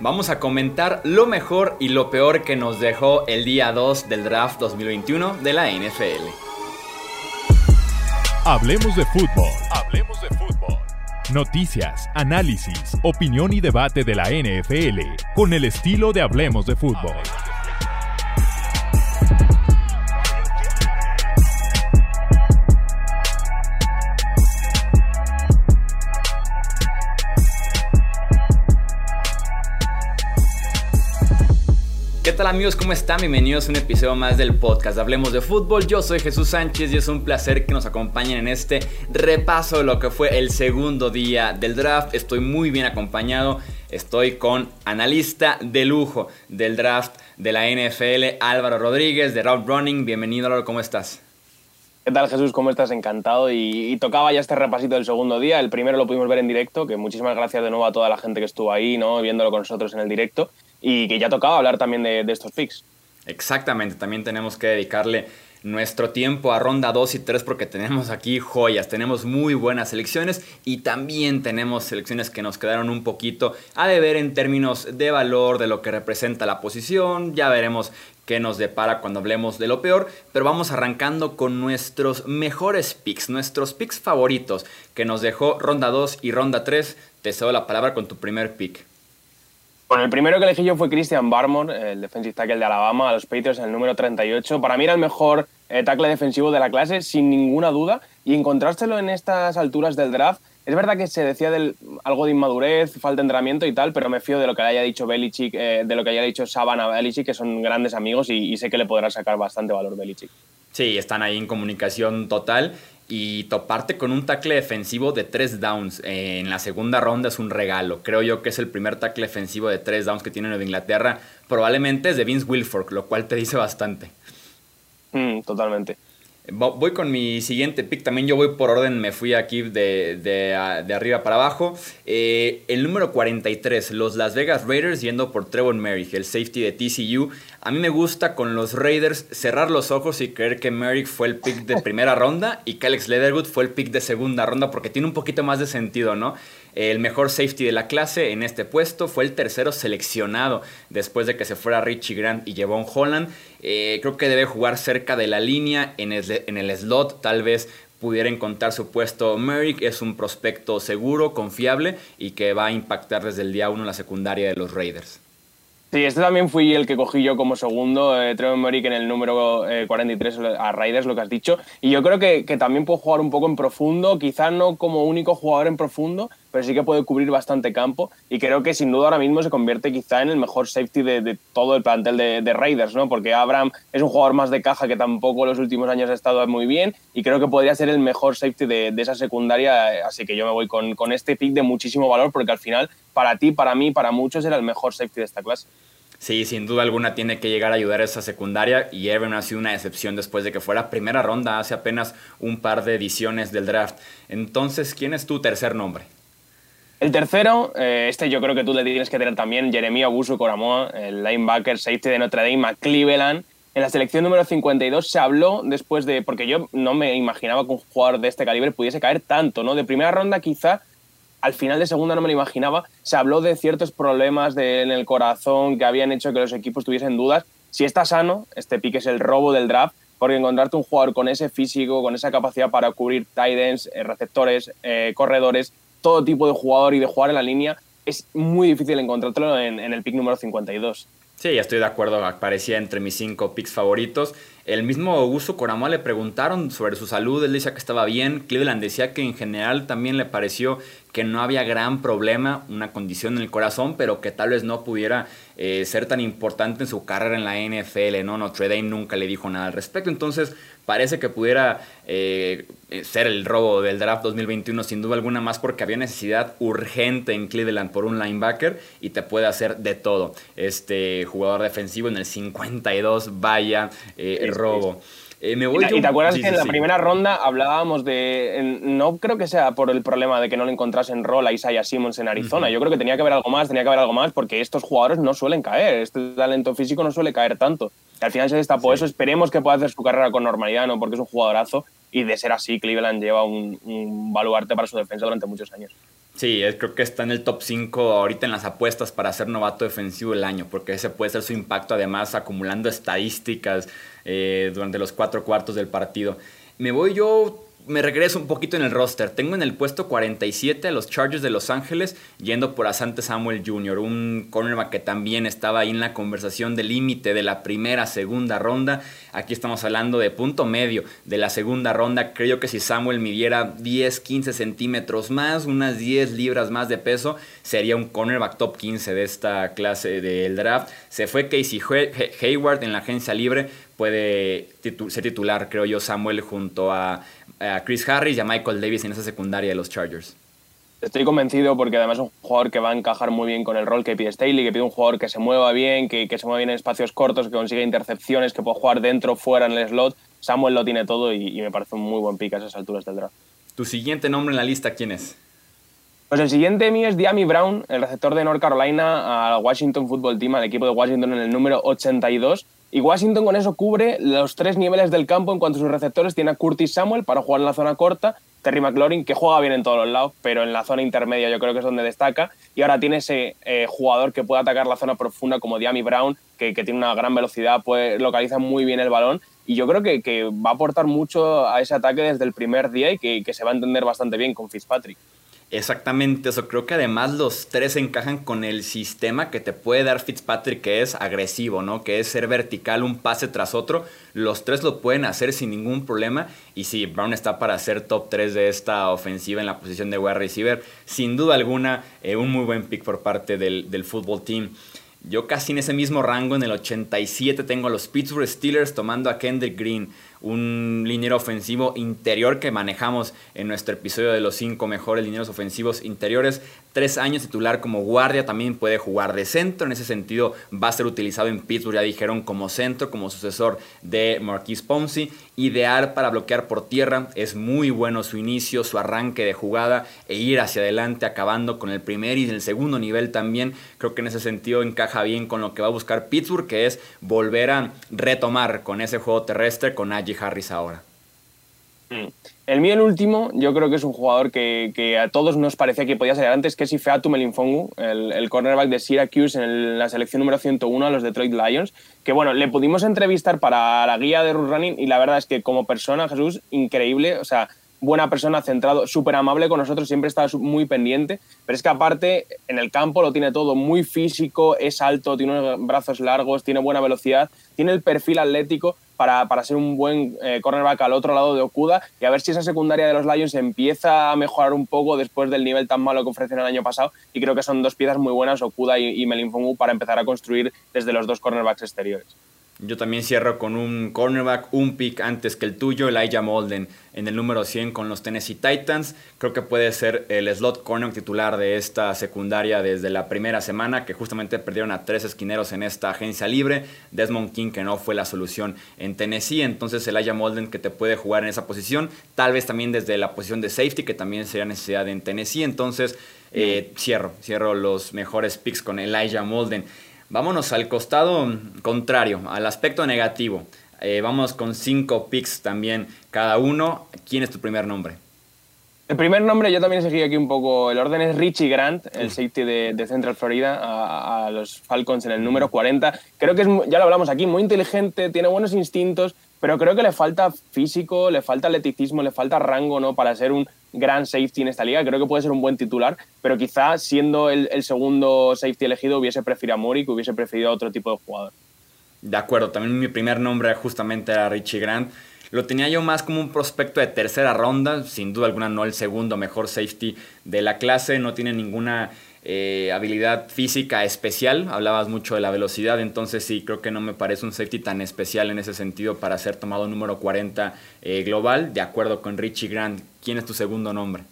vamos a comentar lo mejor y lo peor que nos dejó el día 2 del draft 2021 de la NFL. Hablemos de fútbol. Hablemos de fútbol. Noticias, análisis, opinión y debate de la NFL con el estilo de Hablemos de fútbol. ¿Qué tal amigos? ¿Cómo están? Bienvenidos a un episodio más del podcast Hablemos de Fútbol. Yo soy Jesús Sánchez y es un placer que nos acompañen en este repaso de lo que fue el segundo día del draft. Estoy muy bien acompañado. Estoy con analista de lujo del draft de la NFL, Álvaro Rodríguez de Route Running. Bienvenido Álvaro, ¿cómo estás? ¿Qué tal Jesús? ¿Cómo estás? Encantado. Y, tocaba ya este repasito del segundo día. El primero lo pudimos ver en directo, que muchísimas gracias de nuevo a toda la gente que estuvo ahí, ¿no? Viéndolo con nosotros en el directo y que ya tocaba hablar también de, estos picks. Exactamente, también tenemos que dedicarle nuestro tiempo a ronda 2 y 3 porque tenemos aquí joyas, tenemos muy buenas selecciones y también tenemos selecciones que nos quedaron un poquito a deber en términos de valor, de lo que representa la posición, ya veremos qué nos depara cuando hablemos de lo peor, pero vamos arrancando con nuestros mejores picks, nuestros picks favoritos que nos dejó ronda 2 y ronda 3. Te cedo la palabra con tu primer pick. Bueno, el primero que elegí yo fue Christian Barmore, el defensive tackle de Alabama, a los Patriots en el número 38. Para mí era el mejor eh, tackle defensivo de la clase, sin ninguna duda. Y encontrárselo en estas alturas del draft, es verdad que se decía algo de inmadurez, falta de entrenamiento y tal, pero me fío de lo que haya dicho Belichick, eh, de lo que haya dicho Sabana Belichick, que son grandes amigos y, y sé que le podrá sacar bastante valor Belichick. Sí, están ahí en comunicación total y toparte con un tackle defensivo de tres downs en la segunda ronda es un regalo. Creo yo que es el primer tackle defensivo de tres downs que tiene Nueva Inglaterra. Probablemente es de Vince Wilfork, lo cual te dice bastante. Mm, totalmente. Voy con mi siguiente pick. También yo voy por orden, me fui aquí de, de, arriba para abajo. Eh, el número 43, los Las Vegas Raiders yendo por Trevor Merrick, el safety de TCU. A mí me gusta con los Raiders cerrar los ojos y creer que Merrick fue el pick de primera ronda y que Alex Leatherwood fue el pick de segunda ronda porque tiene un poquito más de sentido, ¿no? El mejor safety de la clase en este puesto fue el tercero seleccionado después de que se fuera Richie Grant y Jevon Holland. Eh, creo que debe jugar cerca de la línea en el, en el slot, tal vez pudiera encontrar su puesto Merrick. Es un prospecto seguro, confiable y que va a impactar desde el día 1 la secundaria de los Raiders. Sí, este también fui el que cogí yo como segundo, eh, Trevor Merrick en el número 43 eh, a Raiders, lo que has dicho. Y yo creo que, que también puede jugar un poco en profundo, quizás no como único jugador en profundo, pero sí que puede cubrir bastante campo y creo que sin duda ahora mismo se convierte quizá en el mejor safety de, todo el plantel de, Raiders, ¿no? Porque Abraham es un jugador más de caja que tampoco en los últimos años ha estado muy bien y creo que podría ser el mejor safety de, esa secundaria, así que yo me voy con, con este pick de muchísimo valor porque al final para ti, para mí, para muchos era el mejor safety de esta clase. Sí, sin duda alguna tiene que llegar a ayudar a esa secundaria y Evan ha sido una excepción después de que fuera primera ronda hace apenas un par de ediciones del draft. Entonces, ¿quién es tu tercer nombre? El tercero, eh, este yo creo que tú le tienes que tener también, Jeremia Abuso Coramoa, el linebacker safety de Notre Dame a. En la selección número 52 se habló después de, porque yo no me imaginaba que un jugador de este calibre pudiese caer tanto, ¿no? De primera ronda quizá, al final de segunda no me lo imaginaba, se habló de ciertos problemas en el corazón que habían hecho que los equipos tuviesen dudas. Si está sano, este pique es el robo del draft, porque encontrarte un jugador con ese físico, con esa capacidad para cubrir tight ends, eh, receptores, eh, corredores, todo tipo de jugador y de jugar en la línea, es muy difícil encontrártelo en, el pick número 52. Sí, estoy de acuerdo, aparecía entre mis cinco picks favoritos. El mismo Augusto Coramoa le preguntaron sobre su salud, él decía que estaba bien, Cleveland decía que en general también le pareció que no había gran problema, una condición en el corazón, pero que tal vez no pudiera eh, ser tan importante en su carrera en la NFL, ¿no? Notre Dame nunca le dijo nada al respecto, entonces parece que pudiera eh, ser el robo del draft 2021 sin duda alguna más porque había necesidad urgente en Cleveland por un linebacker y te puede hacer de todo. Este jugador defensivo en el 52, vaya eh, robo. Eh, y, te acuerdas que en la primera ronda hablábamos de. no creo que sea por el problema de que no le encontrasen rol a Isaiah Simmons en Arizona. Yo creo que tenía que haber algo más, tenía que haber algo más, porque estos jugadores no suelen caer. Este talento físico no suele caer tanto. Y al final se destapó eso. Esperemos que pueda hacer su carrera con normalidad, ¿no? Porque es un jugadorazo. Y de ser así, Cleveland lleva un, un baluarte para su defensa durante muchos años. Sí, creo que está en el top 5 ahorita en las apuestas para ser novato defensivo del año, porque ese puede ser su impacto además acumulando estadísticas eh, durante los cuatro cuartos del partido. Me voy yo me regreso un poquito en el roster. Tengo en el puesto 47 a los Chargers de Los Ángeles, yendo por Asante Samuel Jr., un cornerback que también estaba ahí en la conversación del límite de la primera, segunda ronda. Aquí estamos hablando de punto medio de la segunda ronda. Creo que si Samuel midiera 10, 15 centímetros más, unas 10 libras más de peso, sería un cornerback top 15 de esta clase del draft. Se fue Casey Hayward en la agencia libre. Puede ser titular, creo yo, Samuel junto a a Chris Harris y a Michael Davis en esa secundaria de los Chargers. Estoy convencido porque además es un jugador que va a encajar muy bien con el rol que pide Staley, que pide un jugador que se mueva bien, que, se mueva bien en espacios cortos, que consiga intercepciones, que pueda jugar dentro, fuera en el slot. Samuel lo tiene todo y, me parece un muy buen pick a esas alturas del draft. ¿Tu siguiente nombre en la lista quién es? Pues el siguiente mío es Diami Brown, el receptor de North Carolina al Washington Football Team, al equipo de Washington en el número 82. Y Washington con eso cubre los tres niveles del campo en cuanto a sus receptores. Tiene a Curtis Samuel para jugar en la zona corta, Terry McLaurin, que juega bien en todos los lados, pero en la zona intermedia yo creo que es donde destaca. Y ahora tiene ese eh, jugador que puede atacar la zona profunda como Diami Brown, que, tiene una gran velocidad, puede, localiza muy bien el balón. Y yo creo que, va a aportar mucho a ese ataque desde el primer día y que se va a entender bastante bien con Fitzpatrick. Exactamente eso. Creo que además los tres encajan con el sistema que te puede dar Fitzpatrick, que es agresivo, ¿no? Que es ser vertical un pase tras otro. Los tres lo pueden hacer sin ningún problema. Y sí, Brown está para ser top 3 de esta ofensiva en la posición de wide receiver. Sin duda alguna, eh, un muy buen pick por parte del, del fútbol team. Yo casi en ese mismo rango, en el 87, tengo a los Pittsburgh Steelers tomando a Kendrick Green un liniero ofensivo interior que manejamos en nuestro episodio de los cinco mejores linieros ofensivos interiores. Tres años titular como guardia, también puede jugar de centro. En ese sentido, va a ser utilizado en Pittsburgh, ya dijeron, como centro, como sucesor de Marquise Ponzi. Ideal para bloquear por tierra. Es muy bueno su inicio, su arranque de jugada e ir hacia adelante, acabando con el primer y el segundo nivel también. Creo que en ese sentido encaja bien con lo que va a buscar Pittsburgh, que es volver a retomar con ese juego terrestre con Najee Harris ahora. Mm. El mío, el último, yo creo que es un jugador que, a todos nos parecía que podía ser antes, que es Ifeatu Melinfongu, el, el cornerback de Syracuse en la selección número 101 a los Detroit Lions, que bueno, le pudimos entrevistar para la guía de Root Running y la verdad es que como persona, Jesús, increíble, o sea, buena persona, centrado, súper amable con nosotros, siempre está muy pendiente, pero es que aparte en el campo lo tiene todo muy físico, es alto, tiene brazos largos, tiene buena velocidad, tiene el perfil atlético para, para ser un buen eh, cornerback al otro lado de Okuda y a ver si esa secundaria de los Lions empieza a mejorar un poco después del nivel tan malo que ofrecen el año pasado y creo que son dos piezas muy buenas, Okuda y, y para empezar a construir desde los dos cornerbacks exteriores. Yo también cierro con un cornerback, un pick antes que el tuyo, Elijah Molden en el número 100 con los Tennessee Titans. Creo que puede ser el slot corner titular de esta secundaria desde la primera semana, que justamente perdieron a tres esquineros en esta agencia libre. Desmond King, que no fue la solución en Tennessee. Entonces, Elijah Molden, que te puede jugar en esa posición. Tal vez también desde la posición de safety, que también sería necesidad en Tennessee. Entonces, eh, cierro, cierro los mejores picks con Elijah Molden. Vámonos al costado contrario, al aspecto negativo. Eh, vamos con cinco picks también cada uno. ¿Quién es tu primer nombre? El primer nombre, yo también seguí aquí un poco. El orden es Richie Grant, el safety de, Central Florida, a, los Falcons en el número 40. Creo que es, ya lo hablamos aquí, muy inteligente, tiene buenos instintos, pero creo que le falta físico, le falta atleticismo, le falta rango ¿no? para ser un gran safety en esta liga. Creo que puede ser un buen titular, pero quizá siendo el, segundo safety elegido hubiese preferido a Mori, que hubiese preferido a otro tipo de jugador. De acuerdo, también mi primer nombre justamente era Richie Grant. Lo tenía yo más como un prospecto de tercera ronda, sin duda alguna no el segundo mejor safety de la clase, no tiene ninguna eh, habilidad física especial, hablabas mucho de la velocidad, entonces sí, creo que no me parece un safety tan especial en ese sentido para ser tomado número 40 eh, global, de acuerdo con Richie Grant. ¿Quién es tu segundo nombre?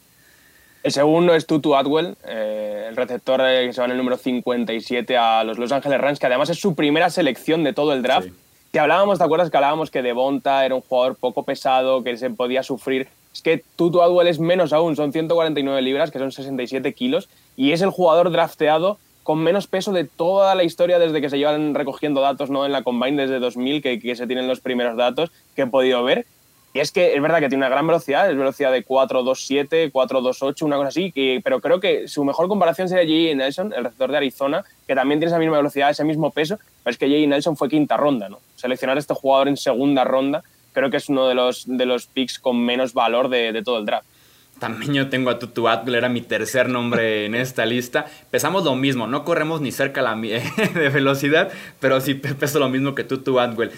El segundo es Tutu Atwell, eh, el receptor que se va en el número 57 a los Los Angeles Rams, que además es su primera selección de todo el draft. Que hablábamos, ¿te acuerdas que hablábamos que Devonta era un jugador poco pesado, que se podía sufrir? Es que Tutu Atwell es menos aún, son 149 libras, que son 67 kilos, y es el jugador drafteado con menos peso de toda la historia desde que se llevan recogiendo datos ¿no? en la Combine desde 2000, que, que se tienen los primeros datos que he podido ver. Y es que es verdad que tiene una gran velocidad, es velocidad de 4.27, 4.28, una cosa así, pero creo que su mejor comparación sería J.J. Nelson, el receptor de Arizona, que también tiene esa misma velocidad, ese mismo peso, pero es que J.J. Nelson fue quinta ronda, ¿no? Seleccionar a este jugador en segunda ronda creo que es uno de los, de los picks con menos valor de, de todo el draft. También yo tengo a Tutu Atwell, era mi tercer nombre en esta lista. Pesamos lo mismo, no corremos ni cerca la de velocidad, pero sí peso lo mismo que Tutu Atwell.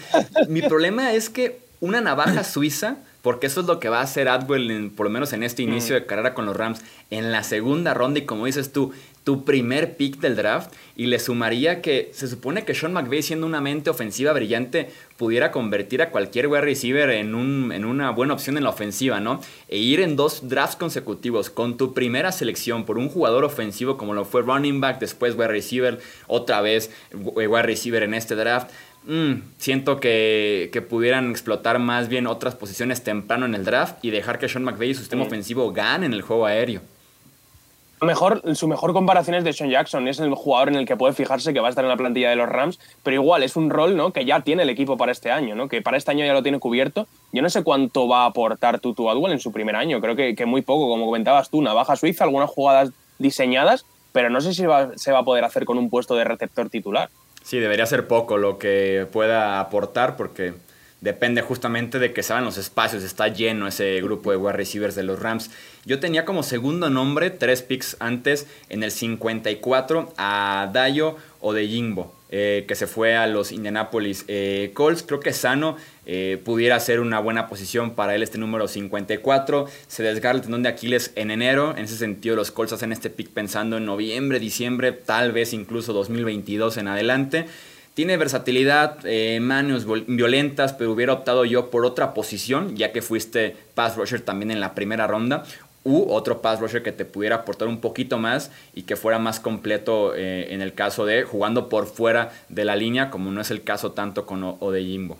Mi problema es que una navaja suiza, porque eso es lo que va a hacer Atwell, por lo menos en este inicio de carrera con los Rams, en la segunda ronda, y como dices tú, tu primer pick del draft y le sumaría que se supone que Sean McVay siendo una mente ofensiva brillante pudiera convertir a cualquier wide receiver en, un, en una buena opción en la ofensiva, ¿no? E ir en dos drafts consecutivos con tu primera selección por un jugador ofensivo como lo fue running back, después wide receiver, otra vez wide receiver en este draft. Mm, siento que, que, pudieran explotar más bien otras posiciones temprano en el draft y dejar que Sean McVay y su sistema ofensivo ganen el juego aéreo mejor, su mejor comparación es de Sean Jackson, es el jugador en el que puede fijarse que va a estar en la plantilla de los Rams, pero igual es un rol ¿no? que ya tiene el equipo para este año, ¿no? que para este año ya lo tiene cubierto. Yo no sé cuánto va a aportar Tutu Adwell en su primer año, creo que, que muy poco, como comentabas tú, una baja suiza, algunas jugadas diseñadas, pero no sé si se va a poder hacer con un puesto de receptor titular. Sí, debería ser poco lo que pueda aportar porque depende justamente de que saben los espacios, está lleno ese grupo de wide receivers de los Rams. Yo tenía como segundo nombre, tres picks antes, en el 54 a Dayo o de Jimbo. Eh, que se fue a los Indianapolis eh, Colts. Creo que Sano eh, pudiera ser una buena posición para él este número 54. Se desgarra el tendón de Aquiles en enero. En ese sentido, los Colts hacen este pick pensando en noviembre, diciembre, tal vez incluso 2022 en adelante. Tiene versatilidad, eh, manos violentas, pero hubiera optado yo por otra posición, ya que fuiste pass rusher también en la primera ronda, u otro pass rusher que te pudiera aportar un poquito más y que fuera más completo eh, en el caso de jugando por fuera de la línea, como no es el caso tanto con o, de Jimbo.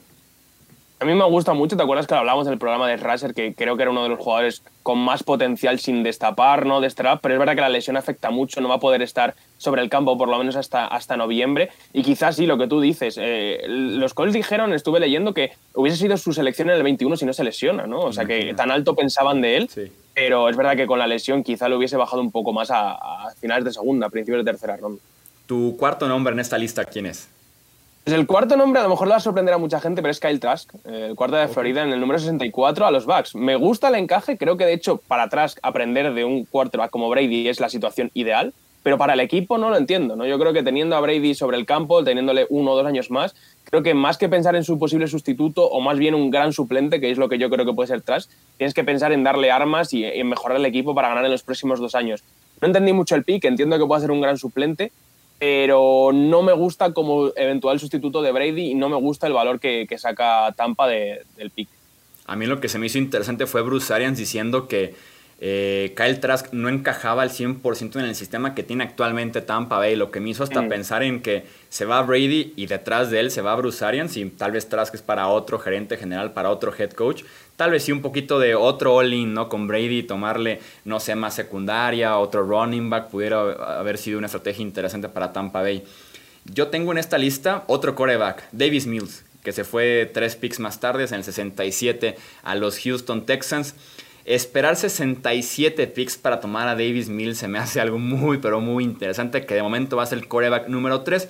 A mí me gusta mucho, ¿te acuerdas que hablamos del programa de Raser, que creo que era uno de los jugadores con más potencial sin destapar, ¿no? Destrap, pero es verdad que la lesión afecta mucho, no va a poder estar sobre el campo por lo menos hasta, hasta noviembre. Y quizás sí, lo que tú dices, eh, los Colts dijeron, estuve leyendo que hubiese sido su selección en el 21 si no se lesiona, ¿no? O sea, que tan alto pensaban de él, pero es verdad que con la lesión quizá lo hubiese bajado un poco más a, a finales de segunda, principios de tercera ronda. ¿Tu cuarto nombre en esta lista quién es? Pues el cuarto nombre a lo mejor le va a sorprender a mucha gente, pero es Kyle Trask, el cuarto de Florida en el número 64 a los Bucks. Me gusta el encaje, creo que de hecho para Trask aprender de un quarterback como Brady es la situación ideal, pero para el equipo no lo entiendo. ¿no? Yo creo que teniendo a Brady sobre el campo, teniéndole uno o dos años más, creo que más que pensar en su posible sustituto o más bien un gran suplente, que es lo que yo creo que puede ser Trask, tienes que pensar en darle armas y en mejorar el equipo para ganar en los próximos dos años. No entendí mucho el pick, entiendo que puede ser un gran suplente, pero no me gusta como eventual sustituto de Brady y no me gusta el valor que, saca Tampa del pick. A mí lo que se me hizo interesante fue Bruce Arians diciendo que eh, Kyle Trask no encajaba al 100% en el sistema que tiene actualmente Tampa Bay, lo que me hizo hasta mm. pensar en que se va Brady y detrás de él se va Bruce Arians y tal vez Trask es para otro gerente general, para otro head coach. Tal vez sí un poquito de otro all-in, ¿no? Con Brady, tomarle, no sé, más secundaria, otro running back, pudiera haber sido una estrategia interesante para Tampa Bay. Yo tengo en esta lista otro coreback, Davis Mills, que se fue tres picks más tarde, en el 67 a los Houston Texans. Esperar 67 picks para tomar a Davis Mills se me hace algo muy, pero muy interesante, que de momento va a ser el coreback número 3.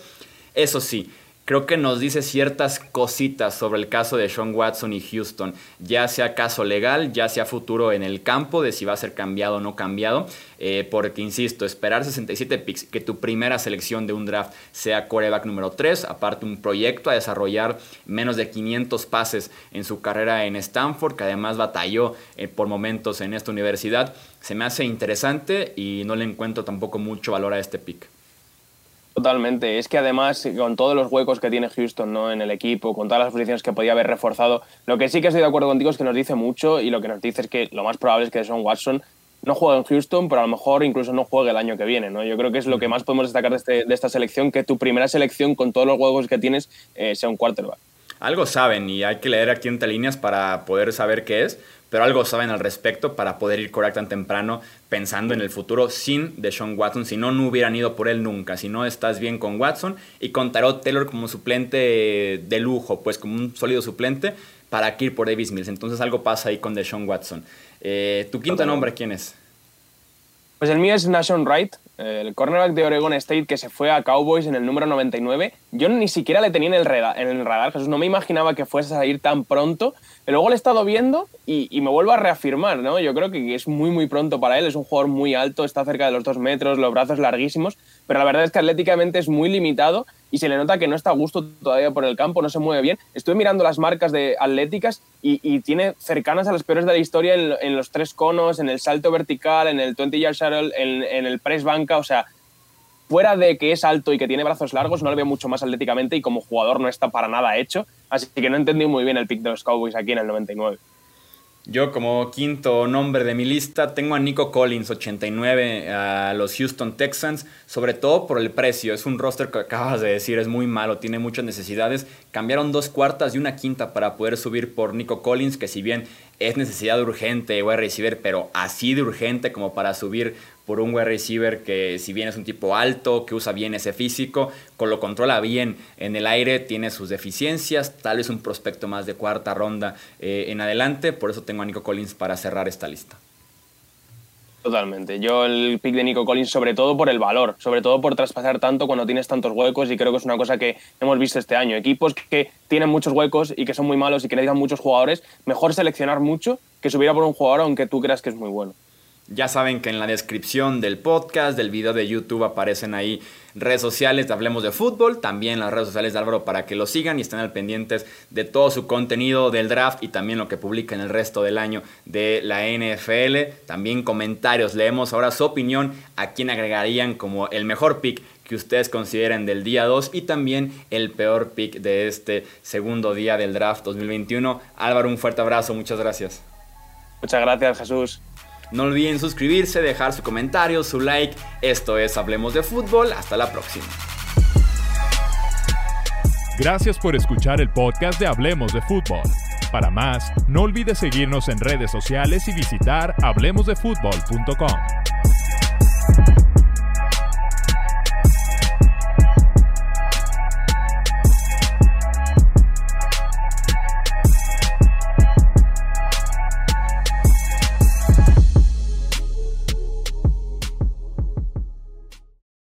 Eso sí, creo que nos dice ciertas cositas sobre el caso de Sean Watson y Houston, ya sea caso legal, ya sea futuro en el campo, de si va a ser cambiado o no cambiado, eh, porque insisto, esperar 67 picks, que tu primera selección de un draft sea coreback número 3, aparte un proyecto a desarrollar menos de 500 pases en su carrera en Stanford, que además batalló eh, por momentos en esta universidad, se me hace interesante y no le encuentro tampoco mucho valor a este pick. Totalmente. Es que además, con todos los huecos que tiene Houston ¿no? en el equipo, con todas las posiciones que podía haber reforzado, lo que sí que estoy de acuerdo contigo es que nos dice mucho y lo que nos dice es que lo más probable es que Son Watson no juegue en Houston, pero a lo mejor incluso no juegue el año que viene. ¿no? Yo creo que es lo que más podemos destacar de, este, de esta selección, que tu primera selección con todos los huecos que tienes eh, sea un quarterback. Algo saben y hay que leer aquí entre líneas para poder saber qué es pero algo saben al respecto para poder ir correcto tan temprano pensando en el futuro sin Deshaun Watson, si no, no hubieran ido por él nunca, si no estás bien con Watson y con Tarot Taylor como suplente de lujo, pues como un sólido suplente, para que ir por Davis Mills. Entonces algo pasa ahí con Deshaun Watson. Eh, ¿Tu quinto nombre quién es? Pues el mío es Nation Wright, el cornerback de Oregon State que se fue a Cowboys en el número 99. Yo ni siquiera le tenía en el radar, en el radar Jesús. No me imaginaba que fuese a ir tan pronto. Luego le he estado viendo y, me vuelvo a reafirmar, ¿no? Yo creo que es muy, muy pronto para él. Es un jugador muy alto, está cerca de los dos metros, los brazos larguísimos. Pero la verdad es que atléticamente es muy limitado y se le nota que no está a gusto todavía por el campo, no se mueve bien. Estoy mirando las marcas de atléticas y, tiene cercanas a las peores de la historia en, los tres conos, en el salto vertical, en el 20 yard shuttle, en el press banca. O sea, fuera de que es alto y que tiene brazos largos, no le veo mucho más atléticamente y como jugador no está para nada hecho. Así que no entendí muy bien el pick de los Cowboys aquí en el 99. Yo como quinto nombre de mi lista tengo a Nico Collins, 89, a los Houston Texans, sobre todo por el precio. Es un roster que acabas de decir, es muy malo, tiene muchas necesidades. Cambiaron dos cuartas y una quinta para poder subir por Nico Collins, que si bien es necesidad urgente wide receiver, pero así de urgente como para subir por un wide receiver que si bien es un tipo alto, que usa bien ese físico, con lo controla bien en el aire, tiene sus deficiencias, tal vez un prospecto más de cuarta ronda eh, en adelante, por eso tengo a Nico Collins para cerrar esta lista. Totalmente. Yo el pick de Nico Collins, sobre todo por el valor, sobre todo por traspasar tanto cuando tienes tantos huecos, y creo que es una cosa que hemos visto este año. Equipos que tienen muchos huecos y que son muy malos y que necesitan muchos jugadores, mejor seleccionar mucho que subir a por un jugador aunque tú creas que es muy bueno. Ya saben que en la descripción del podcast, del video de YouTube, aparecen ahí redes sociales Hablemos de Fútbol, también las redes sociales de Álvaro para que lo sigan y estén al pendientes de todo su contenido del draft y también lo que publica en el resto del año de la NFL. También comentarios, leemos ahora su opinión, a quién agregarían como el mejor pick que ustedes consideren del día 2 y también el peor pick de este segundo día del draft 2021. Álvaro, un fuerte abrazo, muchas gracias. Muchas gracias, Jesús. No olviden suscribirse, dejar su comentario, su like. Esto es Hablemos de Fútbol. Hasta la próxima. Gracias por escuchar el podcast de Hablemos de Fútbol. Para más, no olvides seguirnos en redes sociales y visitar hablemosdefutbol.com.